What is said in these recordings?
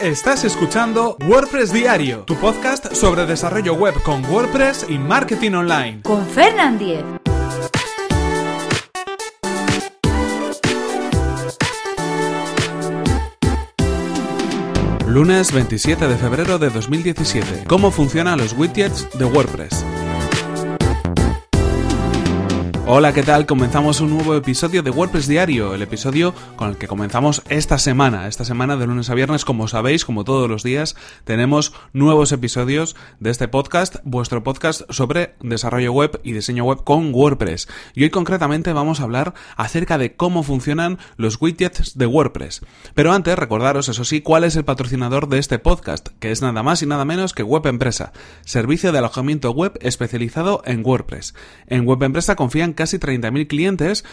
Estás escuchando WordPress Diario, tu podcast sobre desarrollo web con WordPress y marketing online. Con Fernand Diez. Lunes 27 de febrero de 2017. ¿Cómo funcionan los widgets de WordPress? Hola, ¿qué tal? Comenzamos un nuevo episodio de WordPress Diario, el episodio con el que comenzamos esta semana. Esta semana de lunes a viernes, como sabéis, como todos los días, tenemos nuevos episodios de este podcast, vuestro podcast sobre desarrollo web y diseño web con WordPress. Y hoy concretamente vamos a hablar acerca de cómo funcionan los widgets de WordPress. Pero antes, recordaros, eso sí, cuál es el patrocinador de este podcast, que es nada más y nada menos que Web Empresa, servicio de alojamiento web especializado en WordPress. En Web Empresa confían casi 30.000 clientes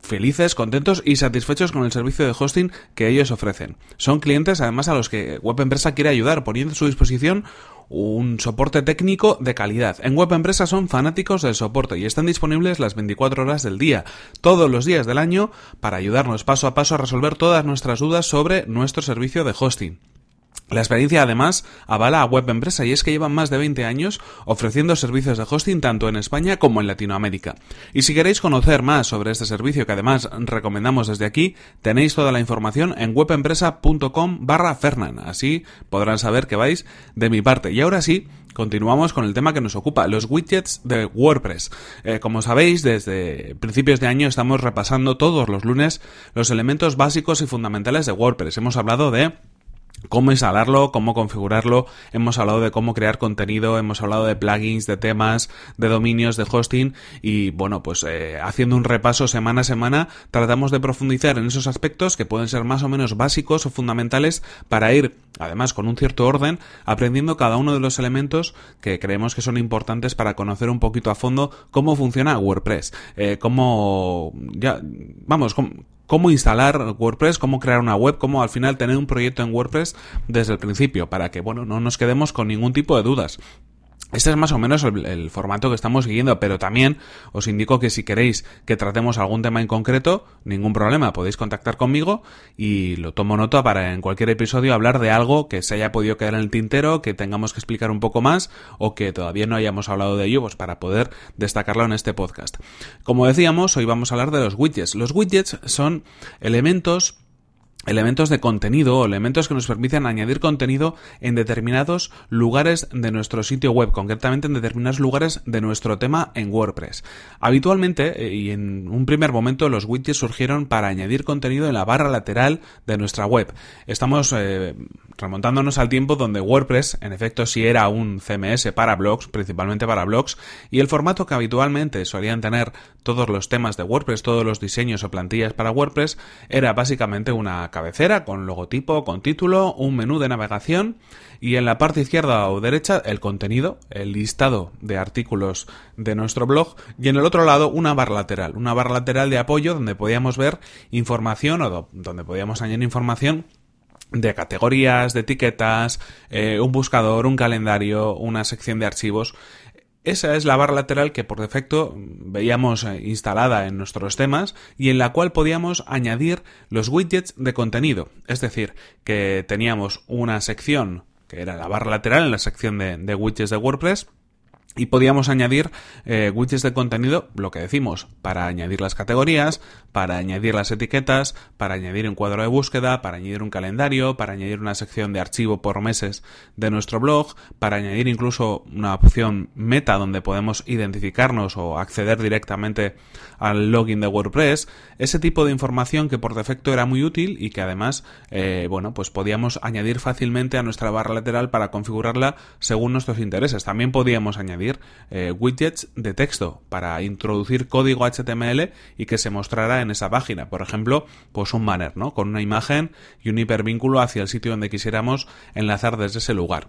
felices, contentos y satisfechos con el servicio de hosting que ellos ofrecen. Son clientes además a los que Web Empresa quiere ayudar poniendo a su disposición un soporte técnico de calidad. En Web Empresa son fanáticos del soporte y están disponibles las 24 horas del día, todos los días del año, para ayudarnos paso a paso a resolver todas nuestras dudas sobre nuestro servicio de hosting. La experiencia además avala a Web Empresa y es que llevan más de 20 años ofreciendo servicios de hosting tanto en España como en Latinoamérica. Y si queréis conocer más sobre este servicio que además recomendamos desde aquí, tenéis toda la información en webempresa.com barra Fernan. Así podrán saber que vais de mi parte. Y ahora sí, Continuamos con el tema que nos ocupa, los widgets de WordPress. Eh, como sabéis, desde principios de año estamos repasando todos los lunes los elementos básicos y fundamentales de WordPress. Hemos hablado de cómo instalarlo, cómo configurarlo, hemos hablado de cómo crear contenido, hemos hablado de plugins, de temas, de dominios, de hosting y bueno, pues eh, haciendo un repaso semana a semana tratamos de profundizar en esos aspectos que pueden ser más o menos básicos o fundamentales para ir, además con un cierto orden, aprendiendo cada uno de los elementos que creemos que son importantes para conocer un poquito a fondo cómo funciona WordPress, eh, cómo, ya, vamos, cómo, cómo instalar WordPress, cómo crear una web, cómo al final tener un proyecto en WordPress desde el principio, para que, bueno, no nos quedemos con ningún tipo de dudas. Este es más o menos el, formato que estamos siguiendo, pero también os indico que si queréis que tratemos algún tema en concreto, ningún problema, podéis contactar conmigo y lo tomo nota para en cualquier episodio hablar de algo que se haya podido quedar en el tintero, que tengamos que explicar un poco más o que todavía no hayamos hablado de ello, pues para poder destacarlo en este podcast. Como decíamos, hoy vamos a hablar de los widgets. Los widgets son elementos elementos de contenido o elementos que nos permiten añadir contenido en determinados lugares de nuestro sitio web, concretamente en determinados lugares de nuestro tema en WordPress. Habitualmente eh, y en un primer momento los widgets surgieron para añadir contenido en la barra lateral de nuestra web. Estamos eh, remontándonos al tiempo donde WordPress en efecto sí era un CMS para blogs, principalmente para blogs, y el formato que habitualmente solían tener todos los temas de WordPress, todos los diseños o plantillas para WordPress, era básicamente una cabecera con logotipo, con título, un menú de navegación y en la parte izquierda o derecha el contenido, el listado de artículos de nuestro blog y en el otro lado una barra lateral, una barra lateral de apoyo donde podíamos ver información o donde podíamos añadir información de categorías, de etiquetas, eh, un buscador, un calendario, una sección de archivos. Esa es la barra lateral que por defecto veíamos eh, instalada en nuestros temas y en la cual podíamos añadir los widgets de contenido. Es decir, que teníamos una sección que era la barra lateral en la sección de, de widgets de WordPress y podíamos añadir eh, widgets de contenido, lo que decimos, para añadir las categorías, para añadir las etiquetas, para añadir un cuadro de búsqueda, para añadir un calendario, para añadir una sección de archivo por meses de nuestro blog, para añadir incluso una opción meta donde podemos identificarnos o acceder directamente al login de WordPress, ese tipo de información que por defecto era muy útil y que además, eh, bueno, pues podíamos añadir fácilmente a nuestra barra lateral para configurarla según nuestros intereses. También podíamos añadir eh, widgets de texto para introducir código HTML y que se mostrara en esa página. Por ejemplo, pues un banner, ¿no? Con una imagen y un hipervínculo hacia el sitio donde quisiéramos enlazar desde ese lugar.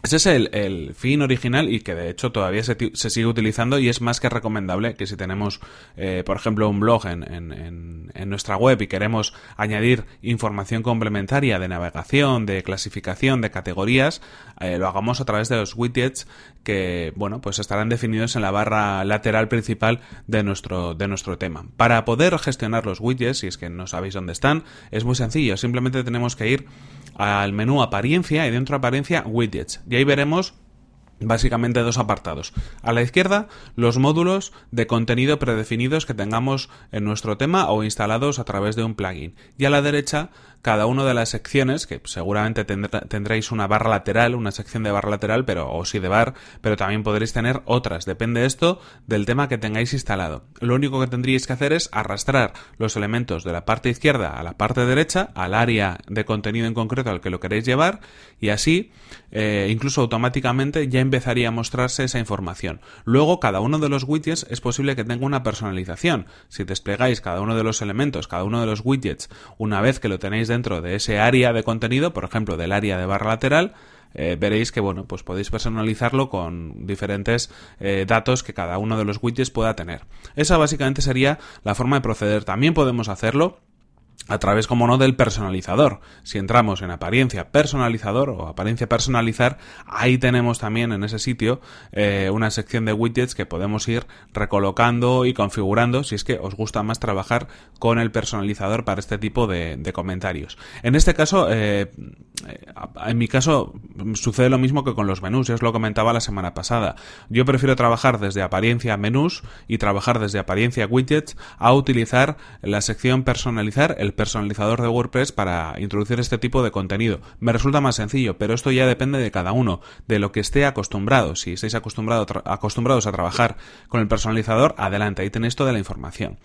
Ese es el, fin original y que de hecho todavía se, sigue utilizando y es más que recomendable que si tenemos, eh, por ejemplo, un blog en, en, nuestra web y queremos añadir información complementaria de navegación, de clasificación, de categorías, eh, lo hagamos a través de los widgets que, bueno, pues estarán definidos en la barra lateral principal de nuestro, de nuestro tema. Para poder gestionar los widgets, si es que no sabéis dónde están, es muy sencillo. Simplemente tenemos que ir al menú apariencia y dentro de apariencia widgets. Y ahí veremos básicamente dos apartados. A la izquierda, los módulos de contenido predefinidos que tengamos en nuestro tema o instalados a través de un plugin. Y a la derecha, cada una de las secciones, que seguramente tendréis una barra lateral, una sección de barra lateral, pero, o sí de bar, pero también podréis tener otras. Depende esto del tema que tengáis instalado. Lo único que tendríais que hacer es arrastrar los elementos de la parte izquierda a la parte derecha, al área de contenido en concreto al que lo queréis llevar, y así, eh, incluso automáticamente, ya empezaría a mostrarse esa información. Luego, cada uno de los widgets es posible que tenga una personalización. Si desplegáis cada uno de los elementos, cada uno de los widgets, una vez que lo tenéis dentro de ese área de contenido, por ejemplo, del área de barra lateral, eh, veréis que bueno, pues podéis personalizarlo con diferentes eh, datos que cada uno de los widgets pueda tener. Esa básicamente sería la forma de proceder. También podemos hacerlo a través, como no, del personalizador. Si entramos en apariencia personalizador o apariencia personalizar, ahí tenemos también en ese sitio eh, una sección de widgets que podemos ir recolocando y configurando si es que os gusta más trabajar con el personalizador para este tipo de, comentarios. En este caso, eh, en mi caso, sucede lo mismo que con los menús, ya os lo comentaba la semana pasada. Yo prefiero trabajar desde apariencia menús y trabajar desde apariencia widgets a utilizar la sección personalizar, el personalizador de WordPress para introducir este tipo de contenido. Me resulta más sencillo, pero esto ya depende de cada uno, de lo que esté acostumbrado. Si estáis acostumbrados a trabajar con el personalizador, adelante, ahí tenéis toda la información.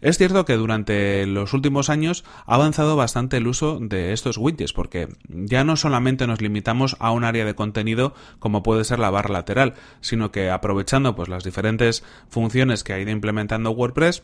Es cierto que durante los últimos años ha avanzado bastante el uso de estos widgets, porque ya no solamente nos limitamos a un área de contenido como puede ser la barra lateral, sino que aprovechando pues las diferentes funciones que ha ido implementando WordPress,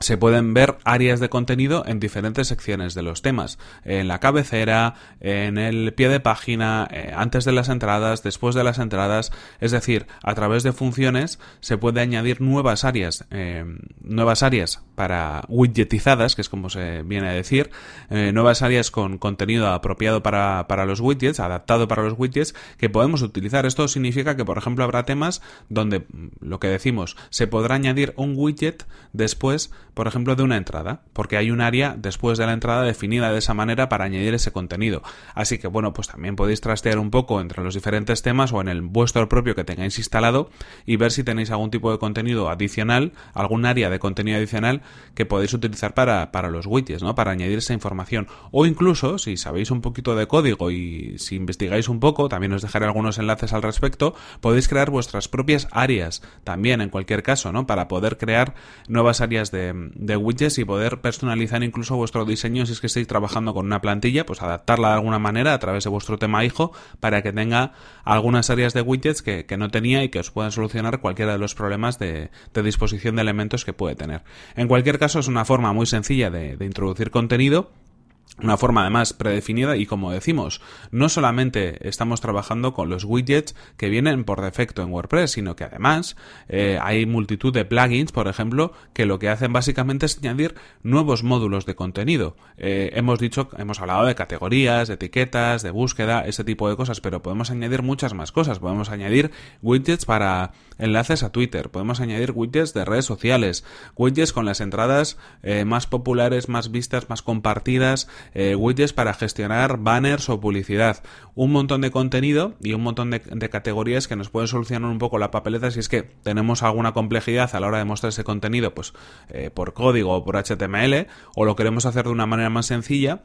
se pueden ver áreas de contenido en diferentes secciones de los temas, en la cabecera, en el pie de página, eh, antes de las entradas, después de las entradas, es decir, a través de funciones se puede añadir nuevas áreas, eh, nuevas áreas para widgetizadas, que es como se viene a decir, eh, nuevas áreas con contenido apropiado para, para los widgets, adaptado para los widgets, que podemos utilizar. Esto significa que, por ejemplo, habrá temas donde mm, lo que decimos, se podrá añadir un widget después por ejemplo, de una entrada, porque hay un área después de la entrada definida de esa manera para añadir ese contenido. Así que, bueno, pues también podéis trastear un poco entre los diferentes temas o en el vuestro propio que tengáis instalado y ver si tenéis algún tipo de contenido adicional, algún área de contenido adicional que podéis utilizar para, para los widgets, ¿no? Para añadir esa información. O incluso, si sabéis un poquito de código y si investigáis un poco, también os dejaré algunos enlaces al respecto, podéis crear vuestras propias áreas también, en cualquier caso, ¿no? Para poder crear nuevas áreas de, de widgets y poder personalizar incluso vuestro diseño si es que estáis trabajando con una plantilla, pues adaptarla de alguna manera a través de vuestro tema hijo para que tenga algunas áreas de widgets que, no tenía y que os puedan solucionar cualquiera de los problemas de, disposición de elementos que puede tener. En cualquier caso es una forma muy sencilla de introducir contenido una forma además predefinida y como decimos, no solamente estamos trabajando con los widgets que vienen por defecto en WordPress, sino que además eh, hay multitud de plugins, por ejemplo, que lo que hacen básicamente es añadir nuevos módulos de contenido. Eh, hemos dicho, hemos hablado de categorías, de etiquetas, de búsqueda, ese tipo de cosas, pero podemos añadir muchas más cosas. Podemos añadir widgets para enlaces a Twitter, podemos añadir widgets de redes sociales, widgets con las entradas eh, más populares, más vistas, más compartidas, eh, widgets para gestionar banners o publicidad, un montón de contenido y un montón de, categorías que nos pueden solucionar un poco la papeleta si es que tenemos alguna complejidad a la hora de mostrar ese contenido pues eh, por código o por HTML o lo queremos hacer de una manera más sencilla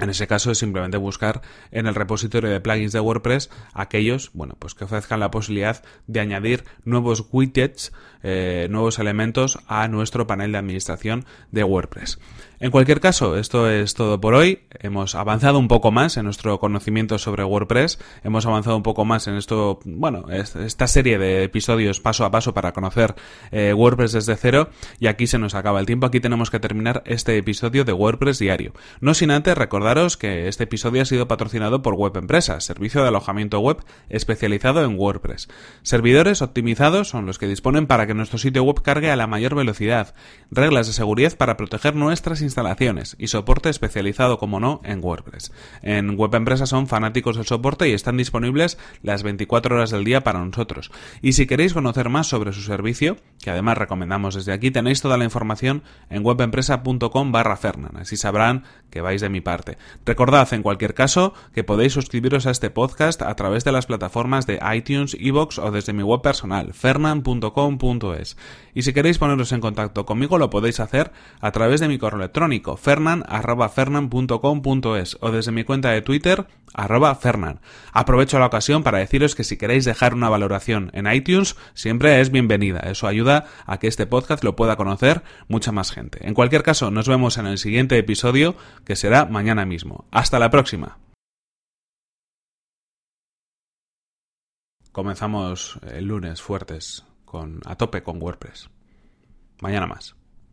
en ese caso es simplemente buscar en el repositorio de plugins de WordPress aquellos, bueno, pues que ofrezcan la posibilidad de añadir nuevos widgets, eh, nuevos elementos a nuestro panel de administración de WordPress. En cualquier caso, esto es todo por hoy. Hemos avanzado un poco más en nuestro conocimiento sobre WordPress. Hemos avanzado un poco más en esto, bueno, esta serie de episodios paso a paso para conocer eh, WordPress desde cero. Y aquí se nos acaba el tiempo. Aquí tenemos que terminar este episodio de WordPress diario. No sin antes recordaros que este episodio ha sido patrocinado por Web Empresas, servicio de alojamiento web especializado en WordPress. Servidores optimizados son los que disponen para que nuestro sitio web cargue a la mayor velocidad. Reglas de seguridad para proteger nuestras instalaciones instalaciones y soporte especializado, como no, en WordPress. En Web Empresa son fanáticos del soporte y están disponibles las 24 horas del día para nosotros. Y si queréis conocer más sobre su servicio, que además recomendamos desde aquí, tenéis toda la información en webempresa.com barra Fernan, así sabrán que vais de mi parte. Recordad, en cualquier caso, que podéis suscribiros a este podcast a través de las plataformas de iTunes, Evox o desde mi web personal, fernan.com.es. Y si queréis poneros en contacto conmigo, lo podéis hacer a través de mi correo electrónico, fernan.fernan.com.es o desde mi cuenta de Twitter, arroba fernan. Aprovecho la ocasión para deciros que si queréis dejar una valoración en iTunes, siempre es bienvenida. Eso ayuda a que este podcast lo pueda conocer mucha más gente. En cualquier caso, nos vemos en el siguiente episodio, que será mañana mismo. Hasta la próxima. Comenzamos el lunes fuertes, con, a tope con WordPress. Mañana más.